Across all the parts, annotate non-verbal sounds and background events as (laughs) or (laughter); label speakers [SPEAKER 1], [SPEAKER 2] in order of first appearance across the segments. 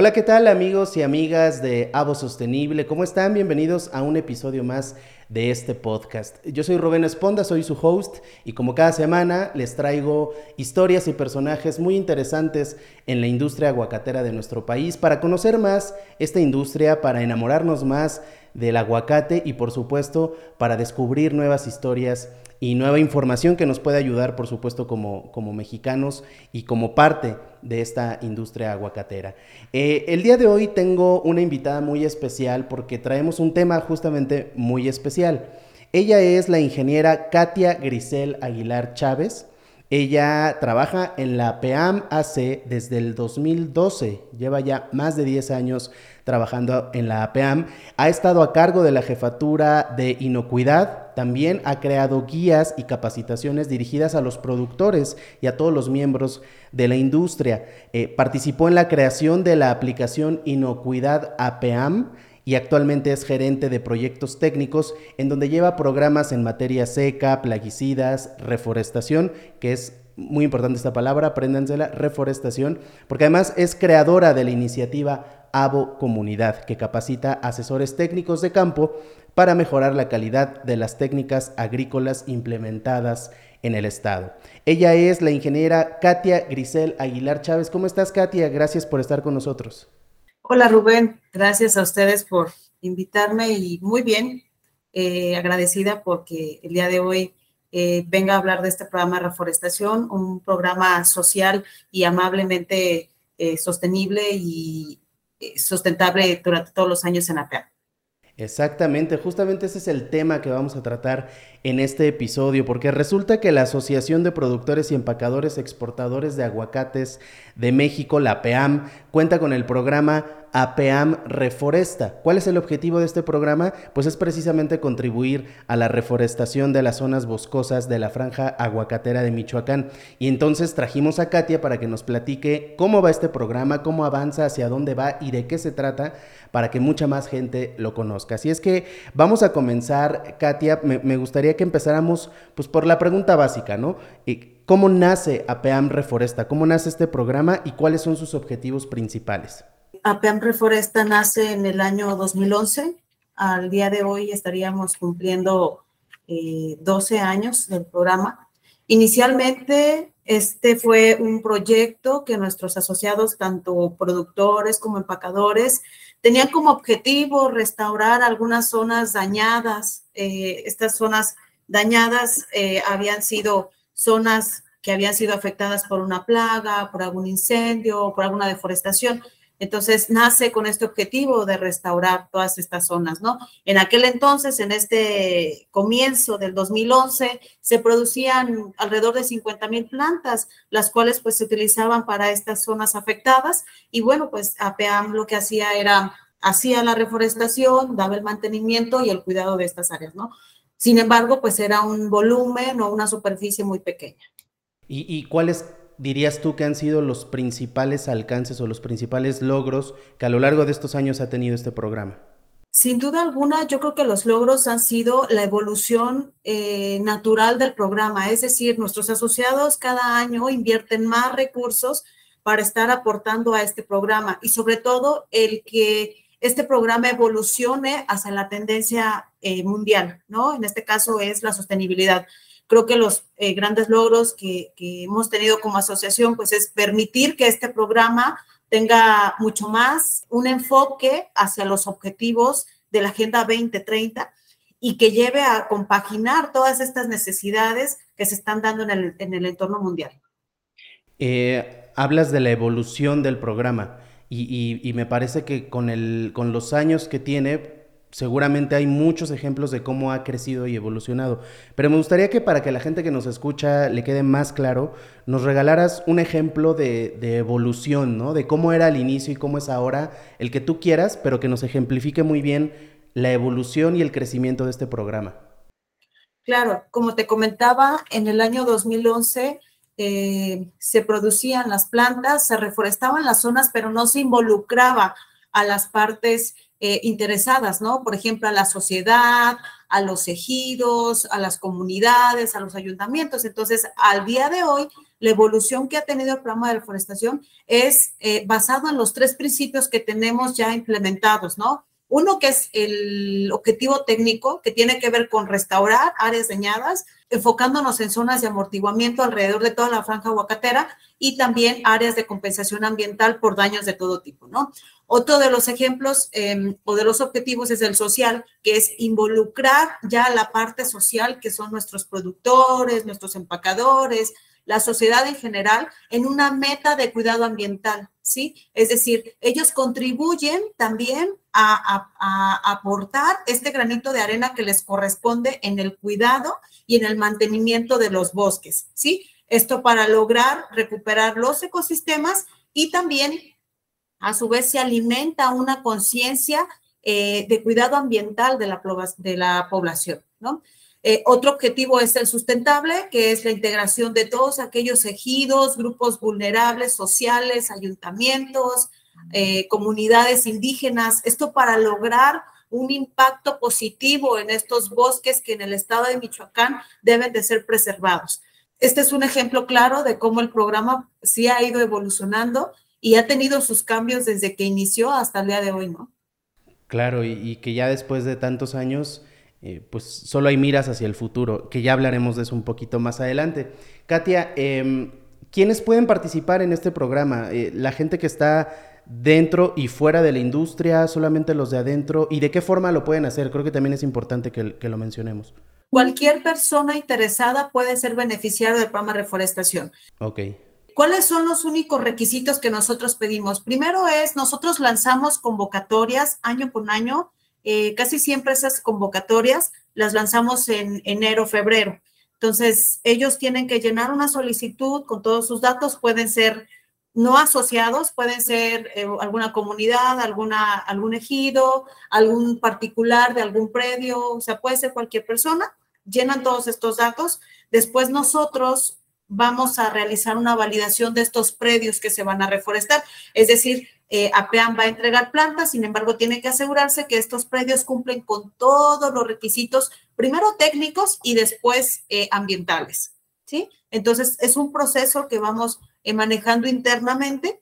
[SPEAKER 1] Hola, ¿qué tal amigos y amigas de Avo Sostenible? ¿Cómo están? Bienvenidos a un episodio más de este podcast. Yo soy Rubén Esponda, soy su host y como cada semana les traigo historias y personajes muy interesantes en la industria aguacatera de nuestro país para conocer más esta industria, para enamorarnos más del aguacate y por supuesto para descubrir nuevas historias y nueva información que nos puede ayudar, por supuesto, como, como mexicanos y como parte de esta industria aguacatera. Eh, el día de hoy tengo una invitada muy especial porque traemos un tema justamente muy especial. Ella es la ingeniera Katia Grisel Aguilar Chávez. Ella trabaja en la PEAM AC desde el 2012, lleva ya más de 10 años trabajando en la APEAM, ha estado a cargo de la jefatura de inocuidad, también ha creado guías y capacitaciones dirigidas a los productores y a todos los miembros de la industria. Eh, participó en la creación de la aplicación Inocuidad APEAM, y actualmente es gerente de proyectos técnicos en donde lleva programas en materia seca, plaguicidas, reforestación, que es muy importante esta palabra, apréndansela, reforestación, porque además es creadora de la iniciativa AVO Comunidad, que capacita asesores técnicos de campo para mejorar la calidad de las técnicas agrícolas implementadas en el Estado. Ella es la ingeniera Katia Grisel Aguilar Chávez. ¿Cómo estás, Katia? Gracias por estar con nosotros.
[SPEAKER 2] Hola Rubén, gracias a ustedes por invitarme y muy bien, eh, agradecida porque el día de hoy eh, venga a hablar de este programa de reforestación, un programa social y amablemente eh, sostenible y sustentable durante todos los años en APEA.
[SPEAKER 1] Exactamente, justamente ese es el tema que vamos a tratar en este episodio, porque resulta que la Asociación de Productores y Empacadores Exportadores de Aguacates de México, la PEAM, cuenta con el programa APEAM Reforesta. ¿Cuál es el objetivo de este programa? Pues es precisamente contribuir a la reforestación de las zonas boscosas de la franja aguacatera de Michoacán. Y entonces trajimos a Katia para que nos platique cómo va este programa, cómo avanza, hacia dónde va y de qué se trata, para que mucha más gente lo conozca. Así es que vamos a comenzar, Katia, me, gustaría que empezáramos pues por la pregunta básica, ¿no? ¿Cómo nace APEAM Reforesta? ¿Cómo nace este programa y cuáles son sus objetivos principales?
[SPEAKER 2] APEAM Reforesta nace en el año 2011. Al día de hoy estaríamos cumpliendo 12 eh, años del programa. Inicialmente, este fue un proyecto que nuestros asociados, tanto productores como empacadores, tenían como objetivo restaurar algunas zonas dañadas. Eh, estas zonas dañadas eh, habían sido zonas que habían sido afectadas por una plaga, por algún incendio, por alguna deforestación. Entonces nace con este objetivo de restaurar todas estas zonas, ¿no? En aquel entonces, en este comienzo del 2011, se producían alrededor de 50 mil plantas, las cuales pues se utilizaban para estas zonas afectadas. Y bueno, pues APEAM lo que hacía era, hacía la reforestación, daba el mantenimiento y el cuidado de estas áreas, ¿no? Sin embargo, pues era un volumen o una superficie muy pequeña.
[SPEAKER 1] ¿Y, y cuáles dirías tú que han sido los principales alcances o los principales logros que a lo largo de estos años ha tenido este programa?
[SPEAKER 2] Sin duda alguna, yo creo que los logros han sido la evolución eh, natural del programa, es decir, nuestros asociados cada año invierten más recursos para estar aportando a este programa y sobre todo el que este programa evolucione hacia la tendencia eh, mundial, ¿no? En este caso es la sostenibilidad creo que los eh, grandes logros que, hemos tenido como asociación, pues es permitir que este programa tenga mucho más un enfoque hacia los objetivos de la Agenda 2030 y que lleve a compaginar todas estas necesidades que se están dando en el, entorno mundial.
[SPEAKER 1] Eh, hablas de la evolución del programa y, y, me parece que con, el, con los años que tiene, seguramente hay muchos ejemplos de cómo ha crecido y evolucionado. Pero me gustaría que para que la gente que nos escucha le quede más claro, nos regalaras un ejemplo de, evolución, ¿no? De cómo era al inicio y cómo es ahora, el que tú quieras, pero que nos ejemplifique muy bien la evolución y el crecimiento de este programa.
[SPEAKER 2] Claro, como te comentaba, en el año 2011 eh, se producían las plantas, se reforestaban las zonas, pero no se involucraba a las partes eh, interesadas, ¿no? Por ejemplo, a la sociedad, a los ejidos, a las comunidades, a los ayuntamientos. Entonces, al día de hoy, la evolución que ha tenido el programa de reforestación es eh, basado en los tres principios que tenemos ya implementados, ¿no? Uno que es el objetivo técnico, que tiene que ver con restaurar áreas dañadas, enfocándonos en zonas de amortiguamiento alrededor de toda la franja aguacatera y también áreas de compensación ambiental por daños de todo tipo, ¿no? Otro de los ejemplos em, o de los objetivos es el social, que es involucrar ya la parte social, que son nuestros productores, nuestros empacadores, la sociedad en general, en una meta de cuidado ambiental, ¿sí? Es decir, ellos contribuyen también a, aportar este granito de arena que les corresponde en el cuidado y en el mantenimiento de los bosques, ¿sí? Esto para lograr recuperar los ecosistemas y también a su vez se alimenta una conciencia eh, de cuidado ambiental de la, de la población, ¿no? Eh, otro objetivo es el sustentable, que es la integración de todos aquellos ejidos, grupos vulnerables, sociales, ayuntamientos, eh, comunidades indígenas, esto para lograr un impacto positivo en estos bosques que en el estado de Michoacán deben de ser preservados. Este es un ejemplo claro de cómo el programa sí ha ido evolucionando y ha tenido sus cambios desde que inició hasta el día de hoy, ¿no?
[SPEAKER 1] Claro, y, que ya después de tantos años, eh, pues solo hay miras hacia el futuro, que ya hablaremos de eso un poquito más adelante. Katia, eh, ¿quiénes pueden participar en este programa? Eh, la gente que está dentro y fuera de la industria, solamente los de adentro, y de qué forma lo pueden hacer. Creo que también es importante que, que lo mencionemos.
[SPEAKER 2] Cualquier persona interesada puede ser beneficiario del programa de reforestación.
[SPEAKER 1] Ok.
[SPEAKER 2] ¿Cuáles son los únicos requisitos que nosotros pedimos? Primero es, nosotros lanzamos convocatorias año por año. Eh, casi siempre esas convocatorias las lanzamos en enero, febrero. Entonces, ellos tienen que llenar una solicitud con todos sus datos. Pueden ser no asociados, pueden ser eh, alguna comunidad, alguna, algún ejido, algún particular de algún predio, o sea, puede ser cualquier persona. Llenan todos estos datos. Después nosotros vamos a realizar una validación de estos predios que se van a reforestar. Es decir, eh, va a entregar plantas, sin embargo, tiene que asegurarse que estos predios cumplen con todos los requisitos, primero técnicos y después eh, ambientales. ¿sí? Entonces, es un proceso que vamos eh, manejando internamente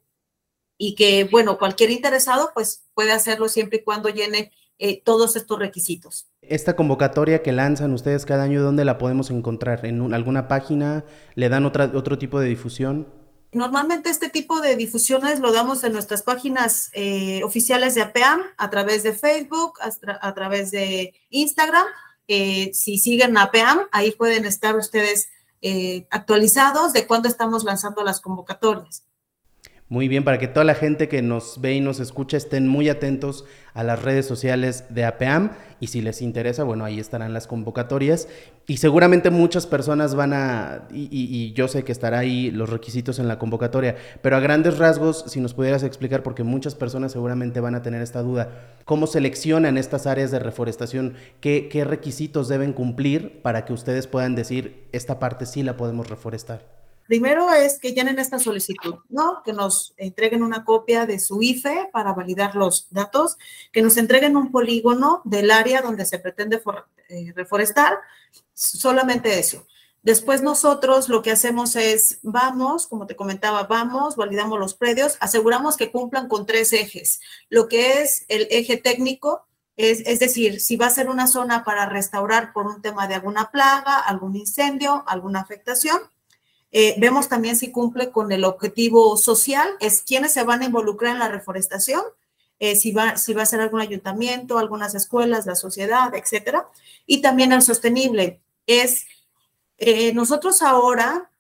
[SPEAKER 2] y que, bueno, cualquier interesado pues puede hacerlo siempre y cuando llene eh, todos estos requisitos.
[SPEAKER 1] Esta convocatoria que lanzan ustedes cada año, ¿dónde la podemos encontrar? ¿En alguna página? ¿Le dan otra, otro tipo de difusión?
[SPEAKER 2] Normalmente este tipo de difusiones lo damos en nuestras páginas eh, oficiales de APEAM, a través de Facebook, a, través de Instagram. Eh, si siguen APEAM, ahí pueden estar ustedes actualizados de cuándo estamos lanzando las convocatorias.
[SPEAKER 1] Muy bien, para que toda la gente que nos ve y nos escucha estén muy atentos a las redes sociales de APEAM y si les interesa, bueno, ahí estarán las convocatorias y seguramente muchas personas van a, y, yo sé que estará ahí los requisitos en la convocatoria, pero a grandes rasgos, si nos pudieras explicar, porque muchas personas seguramente van a tener esta duda, ¿cómo seleccionan estas áreas de reforestación? ¿Qué, qué requisitos deben cumplir para que ustedes puedan decir, esta parte sí la podemos reforestar?
[SPEAKER 2] Primero es que llenen esta solicitud, ¿no? Que nos entreguen una copia de su IFE para validar los datos, que nos entreguen un polígono del área donde se pretende eh, reforestar, solamente eso. Después nosotros lo que hacemos es, vamos, como te comentaba, vamos, validamos los predios, aseguramos que cumplan con tres ejes. Lo que es el eje técnico, es, es, decir, si va a ser una zona para restaurar por un tema de alguna plaga, algún incendio, alguna afectación, eh, vemos también si cumple con el objetivo social, es quiénes se van a involucrar en la reforestación, eh, si, va, si va a ser algún ayuntamiento, algunas escuelas, la sociedad, etcétera. Y también el sostenible, es eh, nosotros ahora,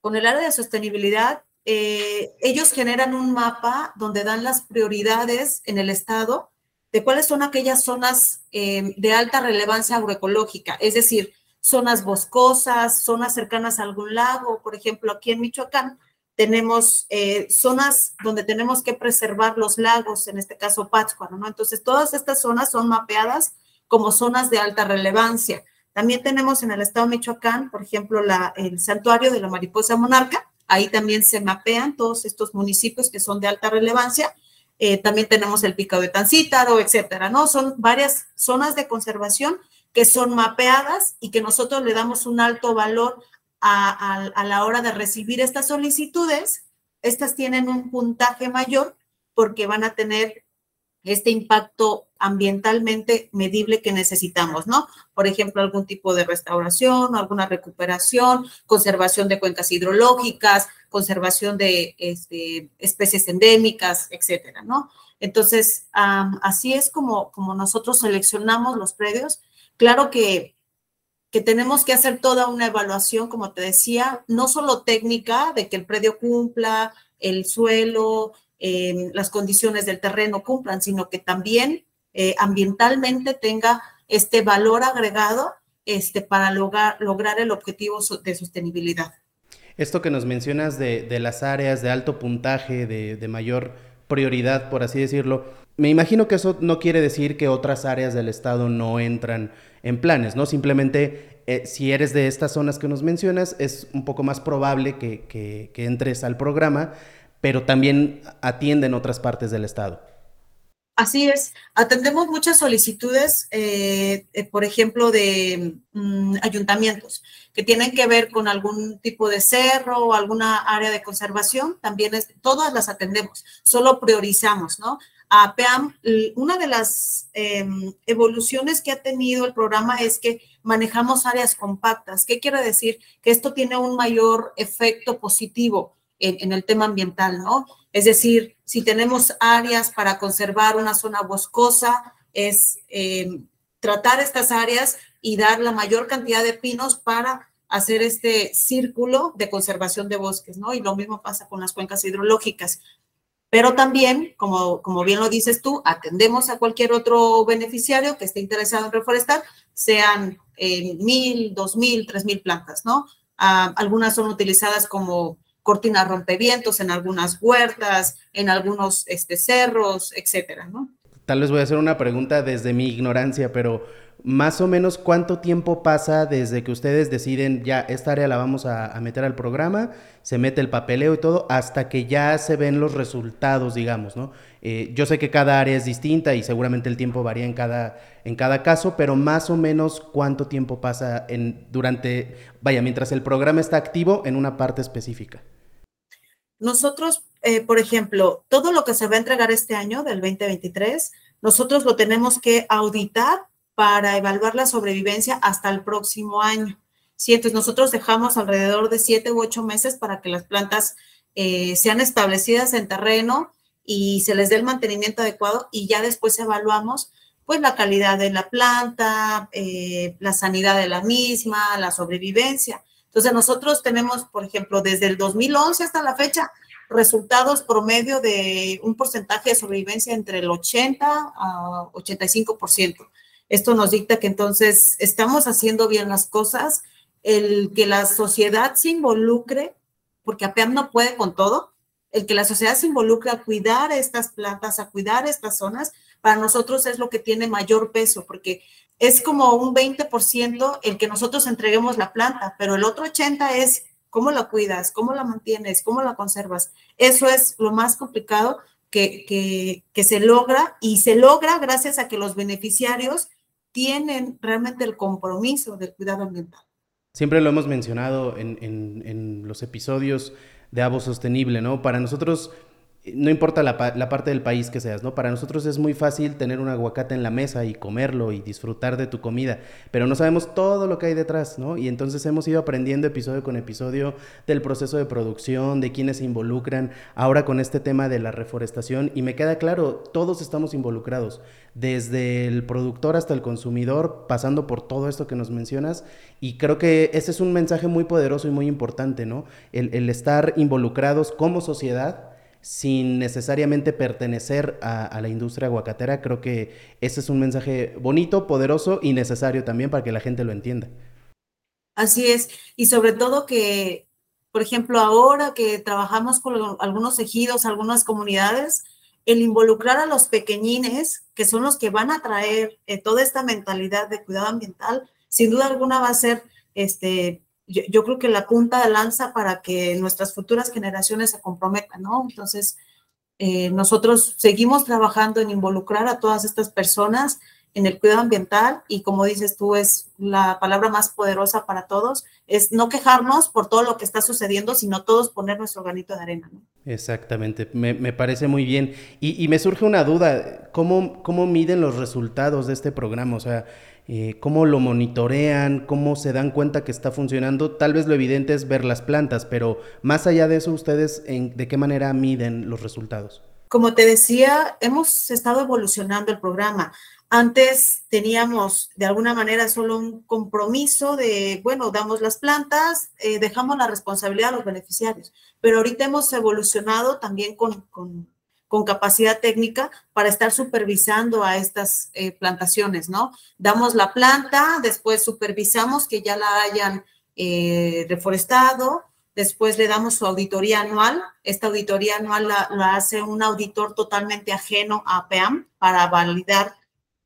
[SPEAKER 2] con el área de sostenibilidad, ellos generan un mapa donde dan las prioridades en el estado de cuáles son aquellas zonas de alta relevancia agroecológica, es decir, zonas boscosas, zonas cercanas a algún lago. Por ejemplo, aquí en Michoacán tenemos eh, zonas donde tenemos que preservar los lagos, en este caso Pátzcuaro, ¿no? Entonces, todas estas zonas son mapeadas como zonas de alta relevancia. También tenemos en el estado de Michoacán, por ejemplo, el santuario de la mariposa monarca. Ahí también se mapean todos estos municipios que son de alta relevancia. eh, también tenemos el picado de Tancítaro, etcétera, ¿no? Son varias zonas de conservación que son mapeadas y que nosotros le damos un alto valor a, la hora de recibir estas solicitudes. Estas tienen un puntaje mayor porque van a tener este impacto ambientalmente medible que necesitamos, ¿no? Por ejemplo, algún tipo de restauración, alguna recuperación, conservación de cuencas hidrológicas, conservación de este, especies endémicas, etcétera, ¿no? Entonces, así es como, como nosotros seleccionamos los predios. Claro que, que tenemos que hacer toda una evaluación, como te decía, no solo técnica, de que el predio cumpla, el suelo, eh, las condiciones del terreno cumplan, sino que también eh, ambientalmente tenga este valor agregado este, para lograr, lograr el objetivo de sostenibilidad.
[SPEAKER 1] Esto que nos mencionas de, de las áreas de alto puntaje, de, de, mayor prioridad, por así decirlo, me imagino que eso no quiere decir que otras áreas del Estado no entran en planes, ¿no? Simplemente eh, si eres de estas zonas que nos mencionas, es un poco más probable que, que, que entres al programa, pero también atienden otras partes del Estado.
[SPEAKER 2] Así es, atendemos muchas solicitudes, eh, eh, por ejemplo, de mm, ayuntamientos que tienen que ver con algún tipo de cerro o alguna área de conservación, también es, todas las atendemos, solo priorizamos, ¿no? A PEAM, una de las em, evoluciones que ha tenido el programa es que manejamos áreas compactas. ¿Qué quiere decir? Que esto tiene un mayor efecto positivo en, el tema ambiental, ¿no? Es decir, si tenemos áreas para conservar una zona boscosa, es eh, tratar estas áreas y dar la mayor cantidad de pinos para hacer este círculo de conservación de bosques, ¿no? Y lo mismo pasa con las cuencas hidrológicas. Pero también, como, como bien lo dices tú, atendemos a cualquier otro beneficiario que esté interesado en reforestar, sean eh, mil, dos mil, tres mil plantas, ¿no? Ah, algunas son utilizadas como cortinas rompevientos en algunas huertas, en algunos este, cerros, etcétera, ¿no?
[SPEAKER 1] Tal vez voy a hacer una pregunta desde mi ignorancia, pero más o menos cuánto tiempo pasa desde que ustedes deciden ya esta área la vamos a, a, meter al programa, se mete el papeleo y todo, hasta que ya se ven los resultados, digamos, ¿no? Eh, yo sé que cada área es distinta y seguramente el tiempo varía en cada, en cada caso, pero más o menos cuánto tiempo pasa en, durante, vaya, mientras el programa está activo en una parte específica.
[SPEAKER 2] Nosotros, eh, por ejemplo, todo lo que se va a entregar este año, del 2023, nosotros lo tenemos que auditar para evaluar la sobrevivencia hasta el próximo año. Sí, entonces nosotros dejamos alrededor de siete u ocho meses para que las plantas eh, sean establecidas en terreno y se les dé el mantenimiento adecuado y ya después evaluamos pues la calidad de la planta, eh, la sanidad de la misma, la sobrevivencia. Entonces, nosotros tenemos, por ejemplo, desde el 2011 hasta la fecha, resultados promedio de un porcentaje de sobrevivencia entre el 80 a 85%. Esto nos dicta que entonces estamos haciendo bien las cosas, el que la sociedad se involucre, porque APEAM no puede con todo, el que la sociedad se involucre a cuidar estas plantas, a cuidar estas zonas, para nosotros es lo que tiene mayor peso, porque es como un 20% el que nosotros entreguemos la planta, pero el otro 80% es cómo la cuidas, cómo la mantienes, cómo la conservas. Eso es lo más complicado que, que, que se logra y se logra gracias a que los beneficiarios tienen realmente el compromiso del cuidado ambiental.
[SPEAKER 1] Siempre lo hemos mencionado en, en, en los episodios de Avo Sostenible, ¿no? Para nosotros no importa la, la, parte del país que seas, ¿no? Para nosotros es muy fácil tener un aguacate en la mesa y comerlo y disfrutar de tu comida, pero no sabemos todo lo que hay detrás, ¿no? Y entonces hemos ido aprendiendo episodio con episodio del proceso de producción, de quienes se involucran, ahora con este tema de la reforestación, y me queda claro, todos estamos involucrados, desde el productor hasta el consumidor, pasando por todo esto que nos mencionas, y creo que ese es un mensaje muy poderoso y muy importante, ¿no? El, el estar involucrados como sociedad sin necesariamente pertenecer a, la industria aguacatera. Creo que ese es un mensaje bonito, poderoso y necesario también para que la gente lo entienda.
[SPEAKER 2] Así es, y sobre todo que, por ejemplo, ahora que trabajamos con algunos ejidos, algunas comunidades, el involucrar a los pequeñines, que son los que van a traer eh, toda esta mentalidad de cuidado ambiental, sin duda alguna va a ser este, yo, yo, creo que la punta de lanza para que nuestras futuras generaciones se comprometan, ¿no? Entonces, Eh, nosotros seguimos trabajando en involucrar a todas estas personas en el cuidado ambiental y como dices tú, es la palabra más poderosa para todos, es no quejarnos por todo lo que está sucediendo, sino todos poner nuestro granito de arena.
[SPEAKER 1] Exactamente, me, parece muy bien. Y, me surge una duda, ¿cómo, ¿cómo miden los resultados de este programa? O sea, eh, ¿cómo lo monitorean? ¿Cómo se dan cuenta que está funcionando? Tal vez lo evidente es ver las plantas, pero más allá de eso, ¿ustedes en, de qué manera miden los resultados?
[SPEAKER 2] Como te decía, hemos estado evolucionando el programa. Antes teníamos de alguna manera solo un compromiso de, bueno, damos las plantas, eh, dejamos la responsabilidad a los beneficiarios, pero ahorita hemos evolucionado también con, con, capacidad técnica para estar supervisando a estas eh, plantaciones, ¿no? Damos la planta, después supervisamos que ya la hayan eh, reforestado, después le damos su auditoría anual. Esta auditoría anual la, la hace un auditor totalmente ajeno a PEAM para validar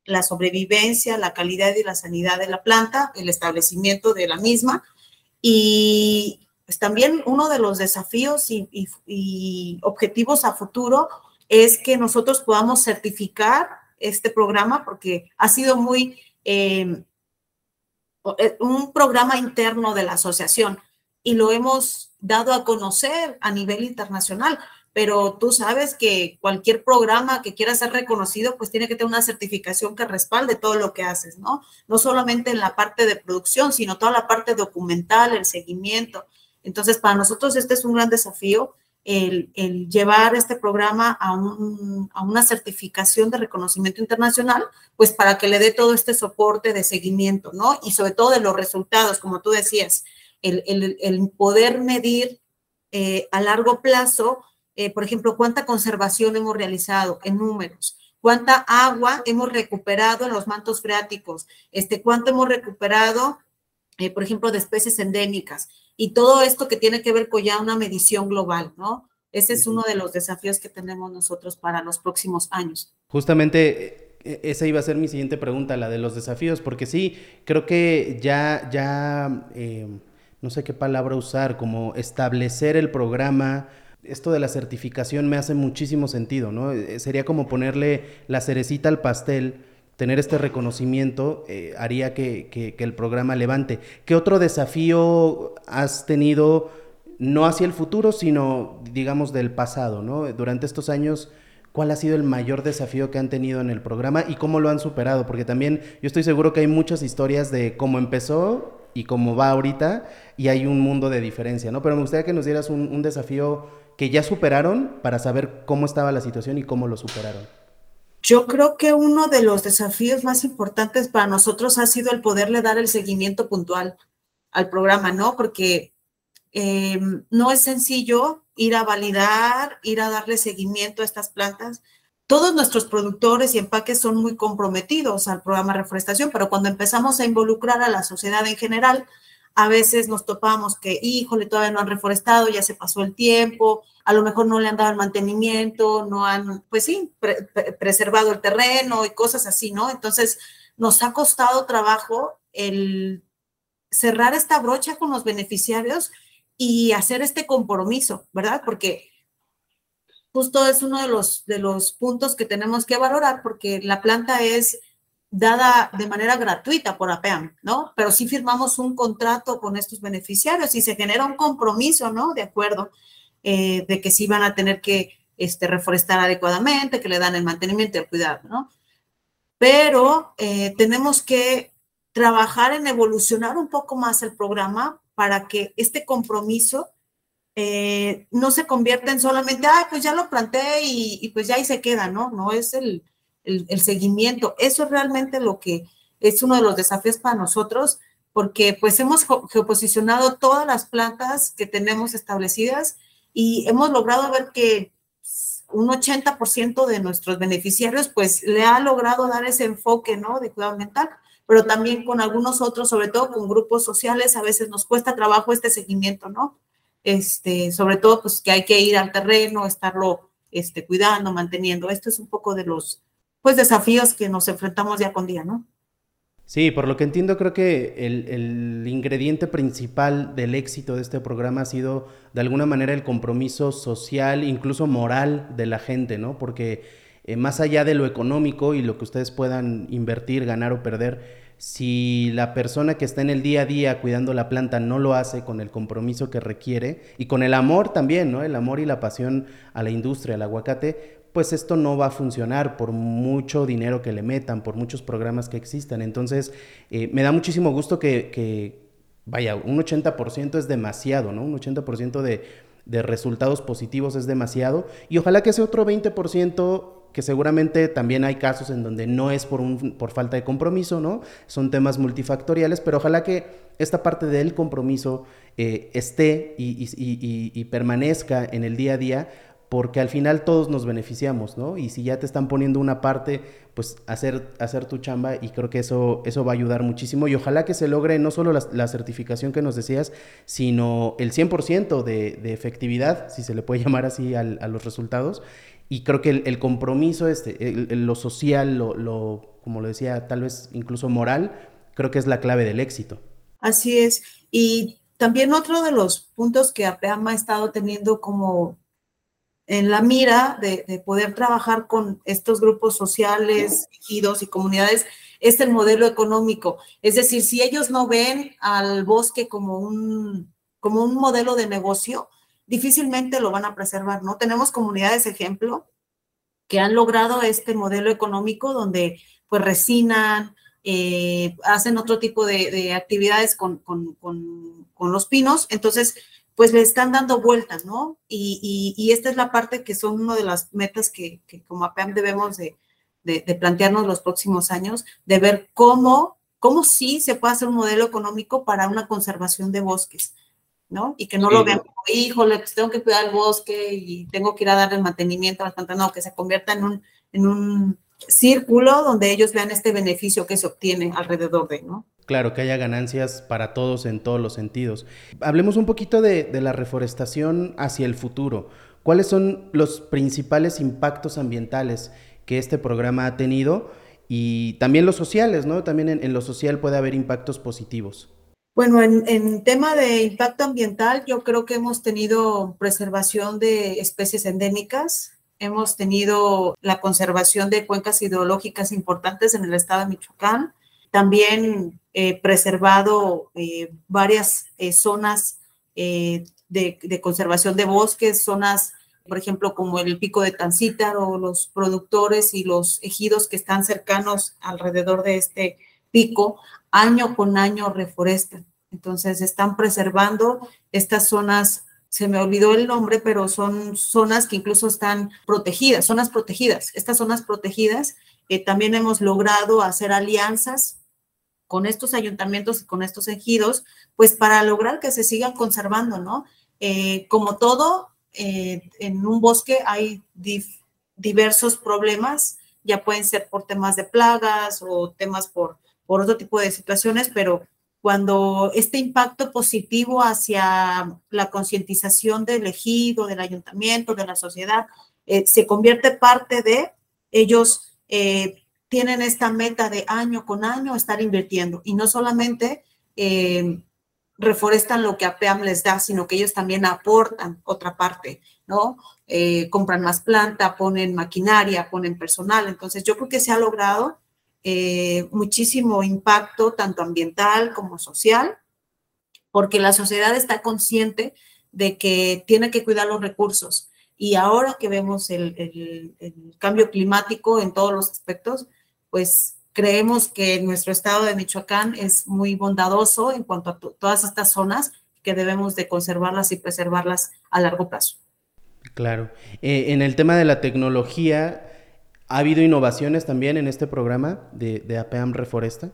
[SPEAKER 2] la sobrevivencia, la calidad y la sanidad de la planta, el establecimiento de la misma. Y pues, también uno de los desafíos y, objetivos a futuro es que nosotros podamos certificar este programa porque ha sido muy em, eh, un programa interno de la asociación y lo hemos dado a conocer a nivel internacional pero tú sabes que cualquier programa que quiera ser reconocido, pues tiene que tener una certificación que respalde todo lo que haces, ¿no? No solamente en la parte de producción, sino toda la parte documental, el seguimiento. Entonces, para nosotros este es un gran desafío, el, llevar este programa a, una certificación de reconocimiento internacional, pues para que le dé todo este soporte de seguimiento, ¿no? Y sobre todo de los resultados, como tú decías, el, el poder medir eh, a largo plazo eh, por ejemplo, cuánta conservación hemos realizado en números, cuánta agua hemos recuperado en los mantos freáticos, este, cuánto hemos recuperado, eh, por ejemplo, de especies endémicas, y todo esto que tiene que ver con ya una medición global, ¿no? Ese es uno de los desafíos que tenemos nosotros para los próximos años.
[SPEAKER 1] Justamente e, esa iba a ser mi siguiente pregunta, la de los desafíos, porque sí, creo que ya, ya, eh, no sé qué palabra usar, como establecer el programa, esto de la certificación me hace muchísimo sentido, ¿no? Eh, sería como ponerle la cerecita al pastel, tener este reconocimiento eh, haría que, el programa levante. ¿Qué otro desafío has tenido, no hacia el futuro, sino, digamos, del pasado, ¿no? Durante estos años, ¿cuál ha sido el mayor desafío que han tenido en el programa y cómo lo han superado? Porque también yo estoy seguro que hay muchas historias de cómo empezó y cómo va ahorita y hay un mundo de diferencia, ¿no? Pero me gustaría que nos dieras un desafío que ya superaron para saber cómo estaba la situación y cómo lo superaron?
[SPEAKER 2] Yo creo que uno de los desafíos más importantes para nosotros ha sido el poderle dar el seguimiento puntual al programa, ¿no? Porque em, no es sencillo ir a validar, ir a darle seguimiento a estas plantas. Todos nuestros productores y empaques son muy comprometidos al programa reforestación, pero cuando empezamos a involucrar a la sociedad en general, a veces nos topamos que, híjole, todavía no han reforestado, ya se pasó el tiempo, a lo mejor no le han dado el mantenimiento, no han, pues sí, preservado el terreno y cosas así, ¿no? Entonces, nos ha costado trabajo el cerrar esta brocha con los beneficiarios y hacer este compromiso, ¿verdad? Porque justo es uno de los, de los puntos que tenemos que valorar porque la planta es dada de manera gratuita por APEAM, ¿no? Pero sí firmamos un contrato con estos beneficiarios y se genera un compromiso, ¿no? De acuerdo, eh, de que sí van a tener que este, reforestar adecuadamente, que le dan el mantenimiento y el cuidado, ¿no? Pero eh, tenemos que trabajar en evolucionar un poco más el programa para que este compromiso eh, no se convierta en solamente, ah, pues ya lo planté y, y pues ya ahí se queda, ¿no? No es el, el, seguimiento. Eso es realmente lo que es uno de los desafíos para nosotros, porque pues hemos geoposicionado todas las plantas que tenemos establecidas y hemos logrado ver que un 80% de nuestros beneficiarios pues le ha logrado dar ese enfoque, ¿no? De cuidado ambiental, pero también con algunos otros, sobre todo con grupos sociales, a veces nos cuesta trabajo este seguimiento, ¿no? Este, sobre todo pues que hay que ir al terreno, estarlo este, cuidando, manteniendo. Esto es un poco de los, pues desafíos que nos enfrentamos día con día, ¿no?
[SPEAKER 1] Sí, por lo que entiendo, creo que el, ingrediente principal del éxito de este programa ha sido, de alguna manera, el compromiso social, incluso moral de la gente, ¿no? Porque eh, más allá de lo económico y lo que ustedes puedan invertir, ganar o perder, si la persona que está en el día a día cuidando la planta no lo hace con el compromiso que requiere y con el amor también, ¿no? El amor y la pasión a la industria, al aguacate, pues esto no va a funcionar por mucho dinero que le metan, por muchos programas que existan. Entonces, eh, me da muchísimo gusto que, vaya, un 80% es demasiado, ¿no? Un 80% de, de resultados positivos es demasiado. Y ojalá que ese otro 20% que seguramente también hay casos en donde no es por, un, por falta de compromiso, ¿no? Son temas multifactoriales, pero ojalá que esta parte del compromiso eh, esté y, permanezca en el día a día, porque al final todos nos beneficiamos, ¿no? Y si ya te están poniendo una parte, pues hacer, hacer tu chamba y creo que eso, eso va a ayudar muchísimo y ojalá que se logre no solo la, certificación que nos decías, sino el 100% de, de efectividad, si se le puede (laughs) llamar así a los resultados y creo que el, compromiso, este, lo social, lo, como lo decía, tal vez incluso moral, creo que es la clave del éxito.
[SPEAKER 2] Así es. Y también otro de los puntos que APEAM ha estado teniendo como en la mira de, poder trabajar con estos grupos sociales, ejidos y comunidades es el modelo económico. Es decir, si ellos no ven al bosque como un, como un modelo de negocio, difícilmente lo van a preservar, ¿no? Tenemos comunidades, ejemplo, que han logrado este modelo económico donde pues resinan, eh, hacen otro tipo de, actividades con, los pinos, entonces pues le están dando vueltas, ¿no? Y, esta es la parte que son una de las metas que, como APAM debemos de, plantearnos los próximos años, de ver cómo, cómo sí se puede hacer un modelo económico para una conservación de bosques. ¿no? Y que no lo vean como, híjole, pues tengo que cuidar el bosque y tengo que ir a darle mantenimiento a las plantas, no, que se convierta en un, en un círculo donde ellos vean este beneficio que se obtiene alrededor de, ¿no?
[SPEAKER 1] Claro, que haya ganancias para todos en todos los sentidos. Hablemos un poquito de, la reforestación hacia el futuro. ¿Cuáles son los principales impactos ambientales que este programa ha tenido? Y también los sociales, ¿no? También en, en lo social puede haber impactos positivos.
[SPEAKER 2] Bueno, en, tema de impacto ambiental, yo creo que hemos tenido preservación de especies endémicas, hemos tenido la conservación de cuencas hidrológicas importantes en el estado de Michoacán, también eh, preservado eh, varias eh, zonas de, conservación de bosques, zonas, por ejemplo, como el pico de Tancítar o los productores y los ejidos que están cercanos alrededor de este pico, año con año reforestan. Entonces están preservando estas zonas, se me olvidó el nombre, pero son zonas que incluso están protegidas, zonas protegidas. Estas zonas protegidas también hemos logrado hacer alianzas con estos ayuntamientos y con estos ejidos, pues para lograr que se sigan conservando, ¿no? Eh, como todo, eh, en un bosque hay diversos problemas, ya pueden ser por temas de plagas o temas por por otro tipo de situaciones, pero cuando este impacto positivo hacia la concientización del ejido, del ayuntamiento, de la sociedad, eh, se convierte parte de ellos, eh, tienen esta meta de año con año estar invirtiendo y no solamente eh, reforestan lo que APEAM les da, sino que ellos también aportan otra parte, ¿no? compran más planta, ponen maquinaria, ponen personal. Entonces, yo creo que se ha logrado eh, muchísimo impacto tanto ambiental como social, porque la sociedad está consciente de que tiene que cuidar los recursos. Y ahora que vemos el, cambio climático en todos los aspectos, pues creemos que nuestro estado de Michoacán es muy bondadoso en cuanto a todas estas zonas que debemos de conservarlas y preservarlas a largo plazo.
[SPEAKER 1] Claro. Eh, en el tema de la tecnología, ¿Ha habido innovaciones también en este programa de, de APAM Reforesta?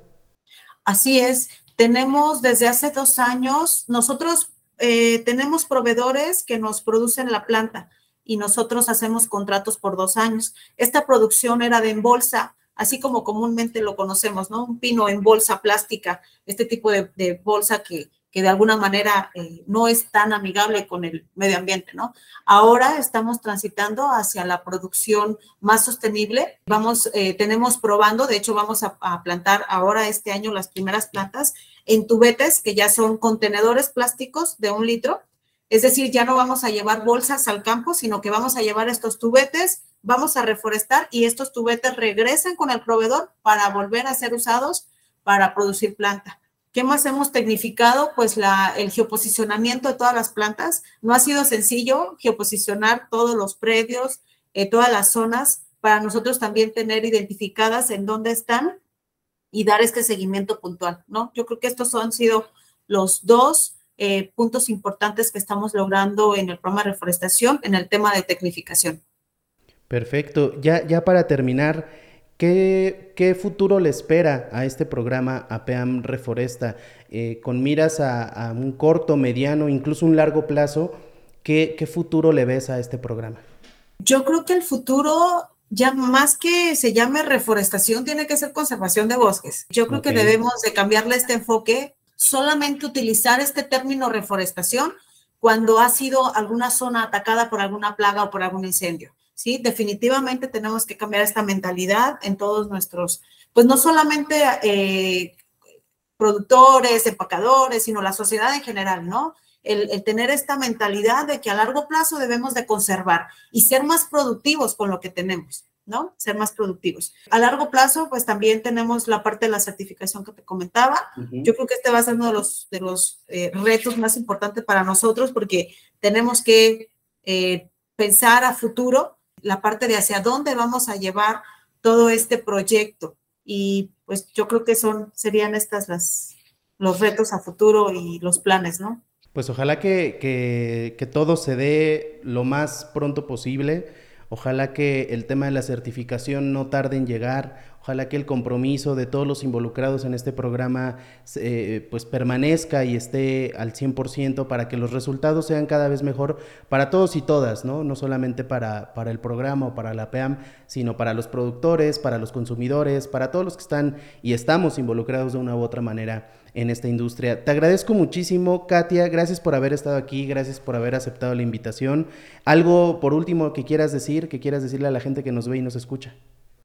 [SPEAKER 2] Así es. Tenemos desde hace dos años, nosotros eh, tenemos proveedores que nos producen la planta y nosotros hacemos contratos por dos años. Esta producción era de en bolsa, así como comúnmente lo conocemos, ¿no? Un pino en bolsa plástica, este tipo de, bolsa que, que de alguna manera eh, no es tan amigable con el medio ambiente, ¿no? Ahora estamos transitando hacia la producción más sostenible. Vamos, eh, tenemos probando, de hecho vamos a, a, plantar ahora este año las primeras plantas en tubetes que ya son contenedores plásticos de un litro. Es decir, ya no vamos a llevar bolsas al campo, sino que vamos a llevar estos tubetes, vamos a reforestar y estos tubetes regresan con el proveedor para volver a ser usados para producir planta. ¿Qué más hemos tecnificado? Pues el geoposicionamiento de todas las plantas. No ha sido sencillo geoposicionar todos los predios, eh, todas las zonas, para nosotros también tener identificadas en dónde están y dar este seguimiento puntual, ¿no? Yo creo que estos han sido los dos eh, puntos importantes que estamos logrando en el programa de reforestación en el tema de tecnificación.
[SPEAKER 1] Perfecto. Ya, ya para terminar, ¿Qué, futuro le espera a este programa APEAM Reforesta? Eh, con miras a, un corto, mediano, incluso un largo plazo, ¿qué, futuro le ves a este programa?
[SPEAKER 2] Yo creo que el futuro ya más que se llame reforestación, tiene que ser conservación de bosques. Yo creo que debemos de cambiarle este enfoque, solamente utilizar este término reforestación cuando ha sido alguna zona atacada por alguna plaga o por algún incendio. ¿sí? Definitivamente tenemos que cambiar esta mentalidad en todos nuestros, pues no solamente eh, productores, empacadores, sino la sociedad en general, ¿no? El, tener esta mentalidad de que a largo plazo debemos de conservar y ser más productivos con lo que tenemos. ¿No? Ser más productivos. A largo plazo, pues también tenemos la parte de la certificación que te comentaba. Yo creo que este va a ser uno de los, de los eh, retos más importantes para nosotros porque tenemos que eh, pensar a futuro la parte de hacia dónde vamos a llevar todo este proyecto. Y pues yo creo que son, serían estas las, los retos a futuro y los planes, ¿no?
[SPEAKER 1] Pues ojalá que, que, que todo se dé lo más pronto posible. Ojalá que el tema de la certificación no tarde en llegar. Ojalá que el compromiso de todos los involucrados en este programa eh, pues permanezca y esté al 100% para que los resultados sean cada vez mejor para todos y todas, ¿no? No solamente para, para el programa o para la PEAM, sino para los productores, para los consumidores, para todos los que están y estamos involucrados de una u otra manera en esta industria. Te agradezco muchísimo, Katia, gracias por haber estado aquí, gracias por haber aceptado la invitación. Algo por último que quieras decir, que quieras decirle a la gente que nos ve y nos escucha.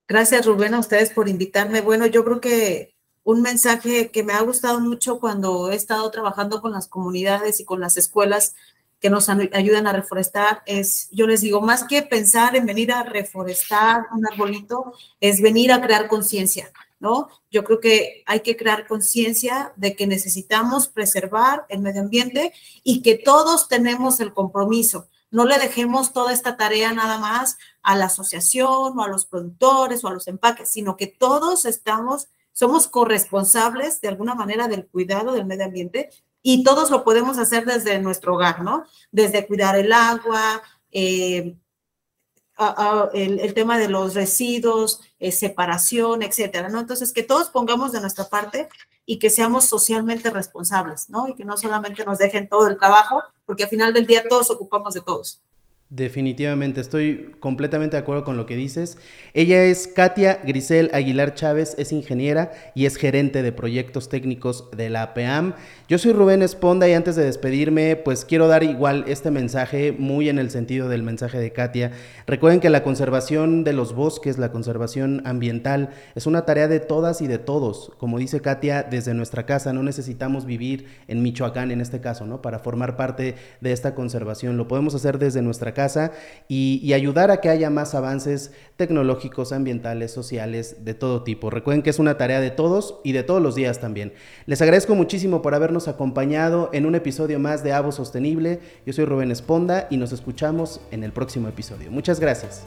[SPEAKER 2] Gracias, Rubén, a ustedes por invitarme. Bueno, yo creo que un mensaje que me ha gustado mucho cuando he estado trabajando con las comunidades y con las escuelas que nos ayudan a reforestar es, yo les digo, más que pensar en venir a reforestar un arbolito, es venir a crear conciencia, ¿no? Yo creo que hay que crear conciencia de que necesitamos preservar el medio ambiente y que todos tenemos el compromiso no le dejemos toda esta tarea nada más a la asociación o a los productores o a los empaques, sino que todos estamos, somos corresponsables de alguna manera del cuidado del medio ambiente y todos lo podemos hacer desde nuestro hogar, ¿no? Desde cuidar el agua, eh, el, tema de los residuos, eh, separación, etcétera, ¿no? Entonces, que todos pongamos de nuestra parte y que seamos socialmente responsables, ¿no? Y que no solamente nos dejen todo el trabajo, porque al final del día todos ocupamos de todos.
[SPEAKER 1] Definitivamente, estoy completamente de acuerdo con lo que dices. Ella es Katia Grisel Aguilar Chávez, es ingeniera y es gerente de proyectos técnicos de la APEAM. Yo soy Rubén Esponda y antes de despedirme, pues quiero dar igual este mensaje muy en el sentido del mensaje de Katia. Recuerden que la conservación de los bosques, la conservación ambiental, es una tarea de todas y de todos. Como dice Katia, desde nuestra casa no necesitamos vivir en Michoacán en este caso, ¿no? Para formar parte de esta conservación. Lo podemos hacer desde nuestra casa y, ayudar a que haya más avances tecnológicos, ambientales, sociales, de todo tipo. Recuerden que es una tarea de todos y de todos los días también. Les agradezco muchísimo por habernos acompañado en un episodio más de Avo Sostenible. Yo soy Rubén Esponda y nos escuchamos en el próximo episodio. Muchas gracias.